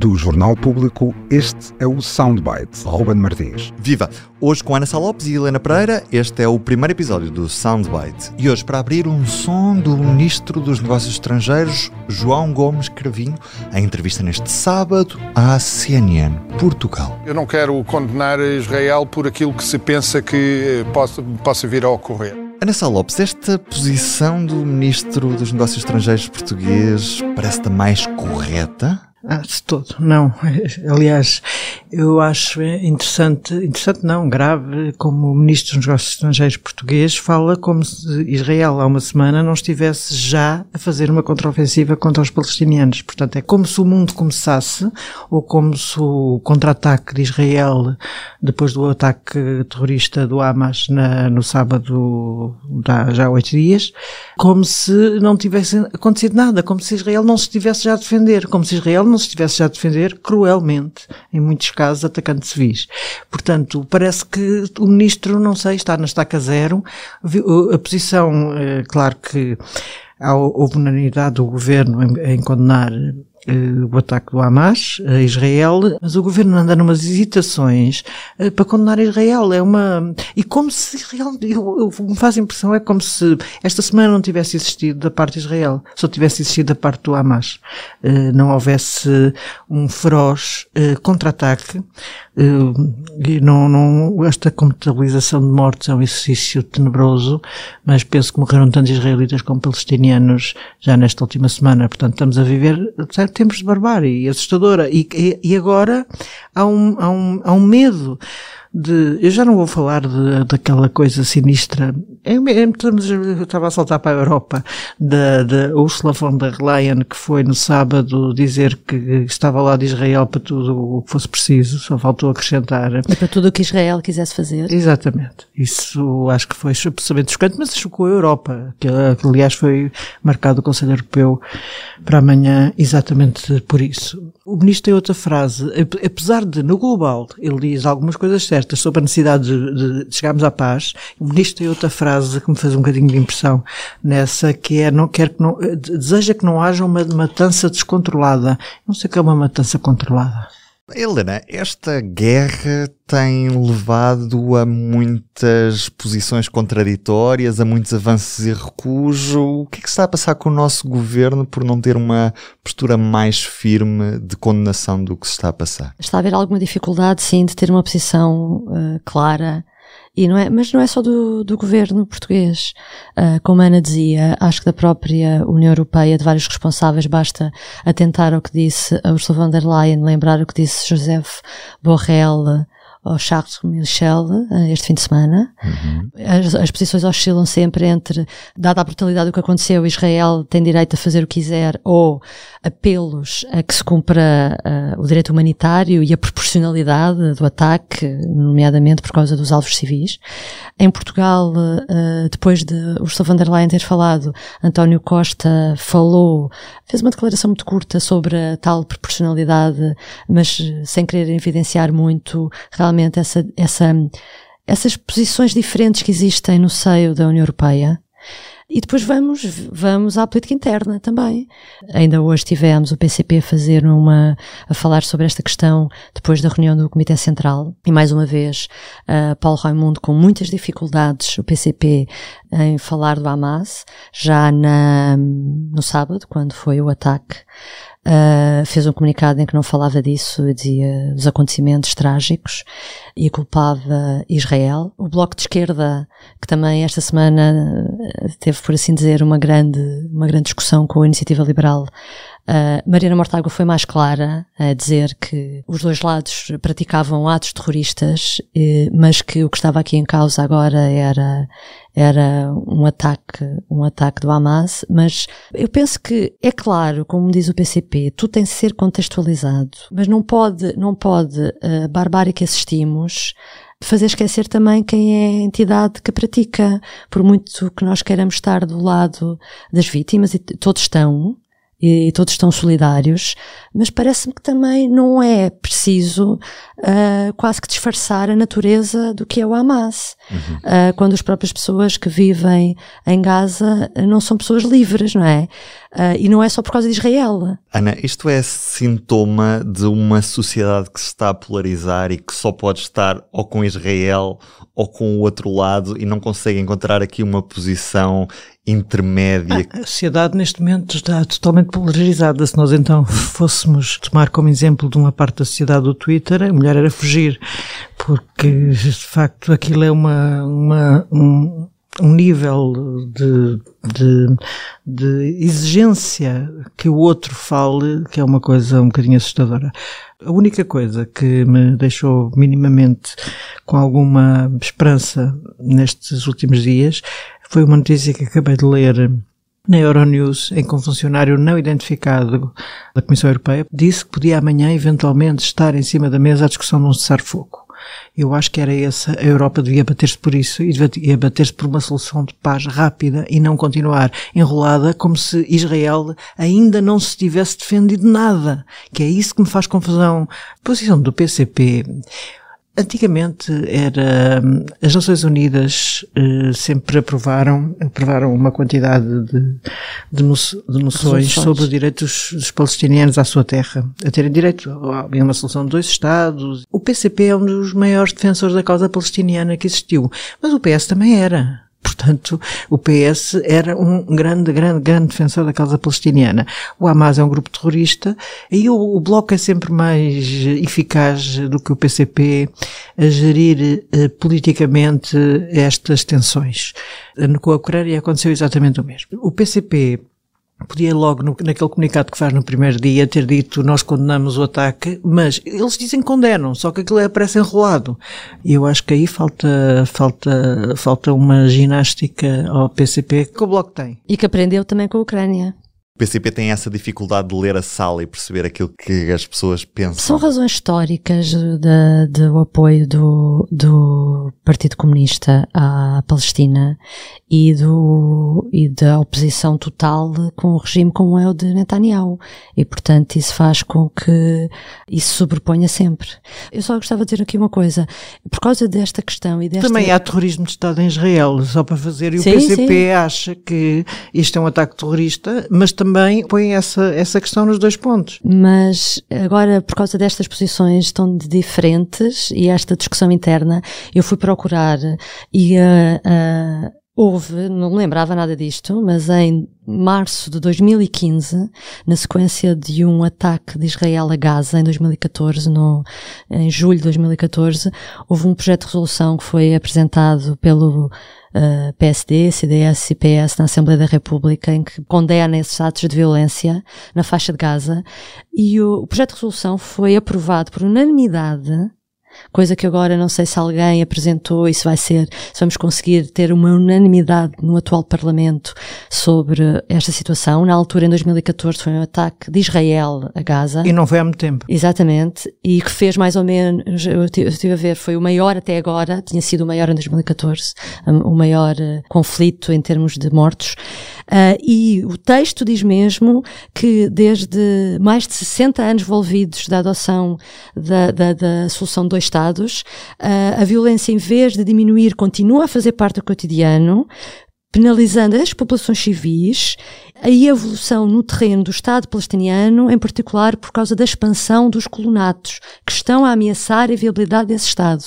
Do Jornal Público, este é o Soundbite. Ruben Martins. Viva! Hoje com Ana Salopes e Helena Pereira, este é o primeiro episódio do Soundbite. E hoje, para abrir um som do Ministro dos Negócios Estrangeiros, João Gomes Cravinho, a entrevista neste sábado à CNN Portugal. Eu não quero condenar Israel por aquilo que se pensa que eh, possa, possa vir a ocorrer. Ana Salopes, esta posição do Ministro dos Negócios Estrangeiros português parece-te mais correta? Ah, de todo, não. Aliás, eu acho interessante, interessante não, grave, como o Ministro dos Negócios Estrangeiros português fala como se Israel há uma semana não estivesse já a fazer uma contraofensiva contra os palestinianos. Portanto, é como se o mundo começasse, ou como se o contra-ataque de Israel, depois do ataque terrorista do Hamas na, no sábado, já há oito dias, como se não tivesse acontecido nada, como se Israel não se estivesse já a defender, como se Israel não se estivesse já a defender cruelmente, em muitos casos, atacando civis. Portanto, parece que o ministro, não sei, está na estaca zero. A posição, eh, claro que houve unanimidade do governo em, em condenar uh, o ataque do Hamas a Israel, mas o governo anda numas hesitações uh, para condenar Israel. É uma, e como se Israel, eu, eu, me faz impressão, é como se esta semana não tivesse existido da parte de Israel, só tivesse existido da parte do Hamas. Uh, não houvesse um feroz contra-ataque, e não, não, esta contabilização de mortes é um exercício tenebroso, mas penso que morreram tantos israelitas como palestinianos já nesta última semana. Portanto, estamos a viver, tempos de barbárie assustadora. E, e, e agora há um, há um, há um medo de, eu já não vou falar de, daquela coisa sinistra, é, é, eu estava a saltar para a Europa, da, da Ursula von der Leyen, que foi no sábado dizer que estava lá de Israel para tudo o que fosse preciso, só faltou acrescentar. E para tudo o que Israel quisesse fazer. Exatamente. Isso acho que foi absolutamente chocante, mas chocou a Europa, que aliás foi marcado o Conselho Europeu para amanhã exatamente por isso. O ministro tem outra frase, apesar de no global ele diz algumas coisas certas, certas sobre a necessidade de, de chegarmos à paz. O ministro tem outra frase que me fez um bocadinho de impressão nessa, que é, não quer que não, deseja que não haja uma matança descontrolada. Não sei o que é uma matança controlada. Helena, esta guerra tem levado a muitas posições contraditórias, a muitos avanços e recuos. O que é que está a passar com o nosso governo por não ter uma postura mais firme de condenação do que se está a passar? Está a haver alguma dificuldade, sim, de ter uma posição uh, clara e não é, mas não é só do, do governo português. Uh, como a Ana dizia, acho que da própria União Europeia, de vários responsáveis, basta atentar ao que disse Ursula von der Leyen, lembrar o que disse Joseph Borrell, ao Charles Michel eh, este fim de semana. Uhum. As, as, posições oscilam sempre entre, dada a brutalidade do que aconteceu, Israel tem direito a fazer o que quiser, ou apelos a que se cumpra uh, o direito humanitário e a proporcionalidade do ataque, nomeadamente por causa dos alvos civis. Em Portugal, uh, depois de Ursula von der Leyen ter falado, António Costa falou, fez uma declaração muito curta sobre a tal proporcionalidade, mas sem querer evidenciar muito realmente essa, essa, essas posições diferentes que existem no seio da União Europeia. E depois vamos, vamos à política interna também. Ainda hoje tivemos o PCP a fazer uma, a falar sobre esta questão depois da reunião do Comitê Central. E mais uma vez, uh, Paulo Raimundo com muitas dificuldades, o PCP, em falar do Hamas, já na, no sábado, quando foi o ataque Uh, fez um comunicado em que não falava disso, dizia os acontecimentos trágicos e culpava Israel. O Bloco de Esquerda, que também esta semana teve, por assim dizer, uma grande, uma grande discussão com a Iniciativa Liberal, Uh, Mariana Mortágua foi mais clara a dizer que os dois lados praticavam atos terroristas, eh, mas que o que estava aqui em causa agora era, era um ataque, um ataque do Hamas. Mas eu penso que é claro, como diz o PCP, tudo tem de ser contextualizado, mas não pode, não pode a barbárie que assistimos fazer esquecer também quem é a entidade que pratica, por muito que nós queiramos estar do lado das vítimas, e todos estão, e todos estão solidários, mas parece-me que também não é preciso uh, quase que disfarçar a natureza do que é o Hamas. Uhum. Uh, quando as próprias pessoas que vivem em Gaza não são pessoas livres, não é? Uh, e não é só por causa de Israel. Ana, isto é sintoma de uma sociedade que se está a polarizar e que só pode estar ou com Israel ou com o outro lado e não consegue encontrar aqui uma posição intermédia. A sociedade neste momento está totalmente polarizada. Se nós então fôssemos tomar como exemplo de uma parte da sociedade do Twitter, a mulher era fugir, porque de facto aquilo é uma, uma um, um nível de, de, de, exigência que o outro fale, que é uma coisa um bocadinho assustadora. A única coisa que me deixou minimamente com alguma esperança nestes últimos dias foi uma notícia que acabei de ler na Euronews, em que um funcionário não identificado da Comissão Europeia disse que podia amanhã eventualmente estar em cima da mesa a discussão de um cessar-fogo. Eu acho que era essa, a Europa devia bater-se por isso e devia bater-se por uma solução de paz rápida e não continuar enrolada como se Israel ainda não se tivesse defendido nada. Que é isso que me faz confusão. A posição do PCP Antigamente era as Nações Unidas eh, sempre aprovaram aprovaram uma quantidade de, de, no, de noções sobre os direitos dos palestinianos à sua terra, a terem direito a uma solução de dois Estados. O PCP é um dos maiores defensores da causa palestiniana que existiu, mas o PS também era. Portanto, o PS era um grande, grande, grande defensor da causa palestiniana. O Hamas é um grupo terrorista e o, o Bloco é sempre mais eficaz do que o PCP a gerir eh, politicamente estas tensões. Com a Ucrânia aconteceu exatamente o mesmo. O PCP podia logo no, naquele comunicado que faz no primeiro dia ter dito nós condenamos o ataque, mas eles dizem que condenam, só que aquilo é, parece enrolado. E eu acho que aí falta, falta, falta uma ginástica ao PCP que o Bloco tem. E que aprendeu também com a Ucrânia. PCP tem essa dificuldade de ler a sala e perceber aquilo que as pessoas pensam. São razões históricas do apoio do, do Partido Comunista à Palestina e, do, e da oposição total com o regime como é o de Netanyahu. E, portanto, isso faz com que isso sobreponha sempre. Eu só gostava de dizer aqui uma coisa. Por causa desta questão e desta... Também há terrorismo de Estado em Israel, só para fazer. E sim, o PCP sim. acha que isto é um ataque terrorista, mas também também põe essa, essa questão nos dois pontos. Mas agora, por causa destas posições tão diferentes e esta discussão interna, eu fui procurar e uh, uh, houve, não lembrava nada disto, mas em março de 2015, na sequência de um ataque de Israel a Gaza em 2014, no, em julho de 2014, houve um projeto de resolução que foi apresentado pelo uh, PSD, CDS e PS na Assembleia da República, em que condena esses atos de violência na faixa de Gaza. E o, o projeto de resolução foi aprovado por unanimidade Coisa que agora não sei se alguém apresentou e se vai ser, se vamos conseguir ter uma unanimidade no atual Parlamento sobre esta situação. Na altura, em 2014, foi um ataque de Israel a Gaza. E não foi há muito tempo. Exatamente. E que fez mais ou menos, eu estive a ver, foi o maior até agora, tinha sido o maior em 2014, o maior uh, conflito em termos de mortos. Uh, e o texto diz mesmo que desde mais de 60 anos envolvidos da adoção da, da, da solução de dois Estados, uh, a violência, em vez de diminuir, continua a fazer parte do cotidiano, penalizando as populações civis, a evolução no terreno do Estado palestiniano, em particular por causa da expansão dos colonatos, que estão a ameaçar a viabilidade desse Estado.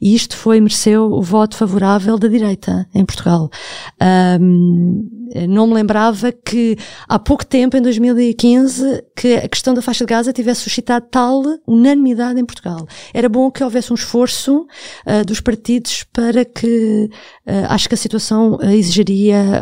E isto foi, mereceu o voto favorável da direita em Portugal. Um, não me lembrava que há pouco tempo, em 2015, que a questão da faixa de Gaza tivesse suscitado tal unanimidade em Portugal. Era bom que houvesse um esforço uh, dos partidos para que uh, acho que a situação uh, exigiria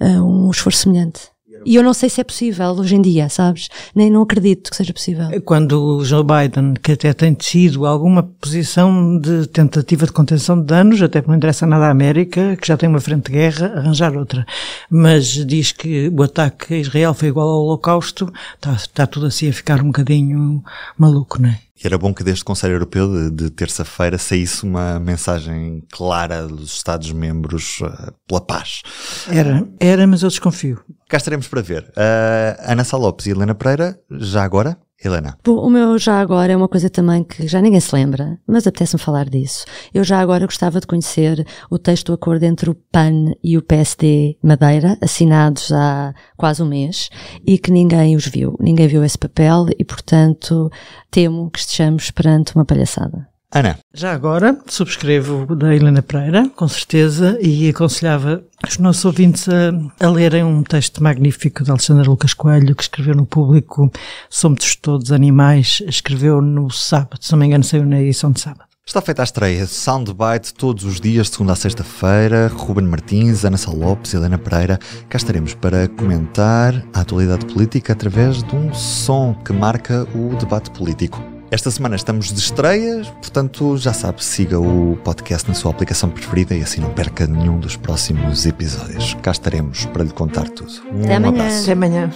um esforço semelhante. E eu não sei se é possível hoje em dia, sabes? Nem não acredito que seja possível. Quando o Joe Biden, que até tem tido alguma posição de tentativa de contenção de danos, até porque não interessa nada à América, que já tem uma frente de guerra, arranjar outra. Mas diz que o ataque a Israel foi igual ao Holocausto, está, está tudo assim a ficar um bocadinho maluco, não é? E era bom que deste Conselho Europeu de, de terça-feira saísse uma mensagem clara dos Estados-membros uh, pela paz. Era, era, mas eu desconfio. Cá estaremos para ver. Uh, Ana Sá Lopes e Helena Pereira, já agora, Helena. Bom, o meu já agora é uma coisa também que já ninguém se lembra, mas apetece-me falar disso. Eu já agora gostava de conhecer o texto do acordo entre o PAN e o PSD Madeira, assinados há quase um mês, e que ninguém os viu. Ninguém viu esse papel e, portanto, temo que estejamos perante uma palhaçada. Ana. Já agora, subscrevo o da Helena Pereira, com certeza, e aconselhava os nossos ouvintes a, a, lerem um texto magnífico de Alexandre Lucas Coelho, que escreveu no público Somos Todos Animais, escreveu no sábado, se não me engano, saiu na edição de sábado. Está feita a estreia Soundbite todos os dias, de segunda a sexta-feira. Ruben Martins, Ana Sá Lopes, Helena Pereira. Cá estaremos para comentar a atualidade política através de um som que marca o debate político. Esta semana estamos de estreias, portanto já sabe, siga o podcast na sua aplicação preferida e assim não perca nenhum dos próximos episódios. Cá estaremos para lhe contar tudo. Um Até amanhã. abraço. Até amanhã.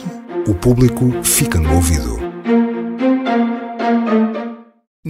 O público fica no ouvido.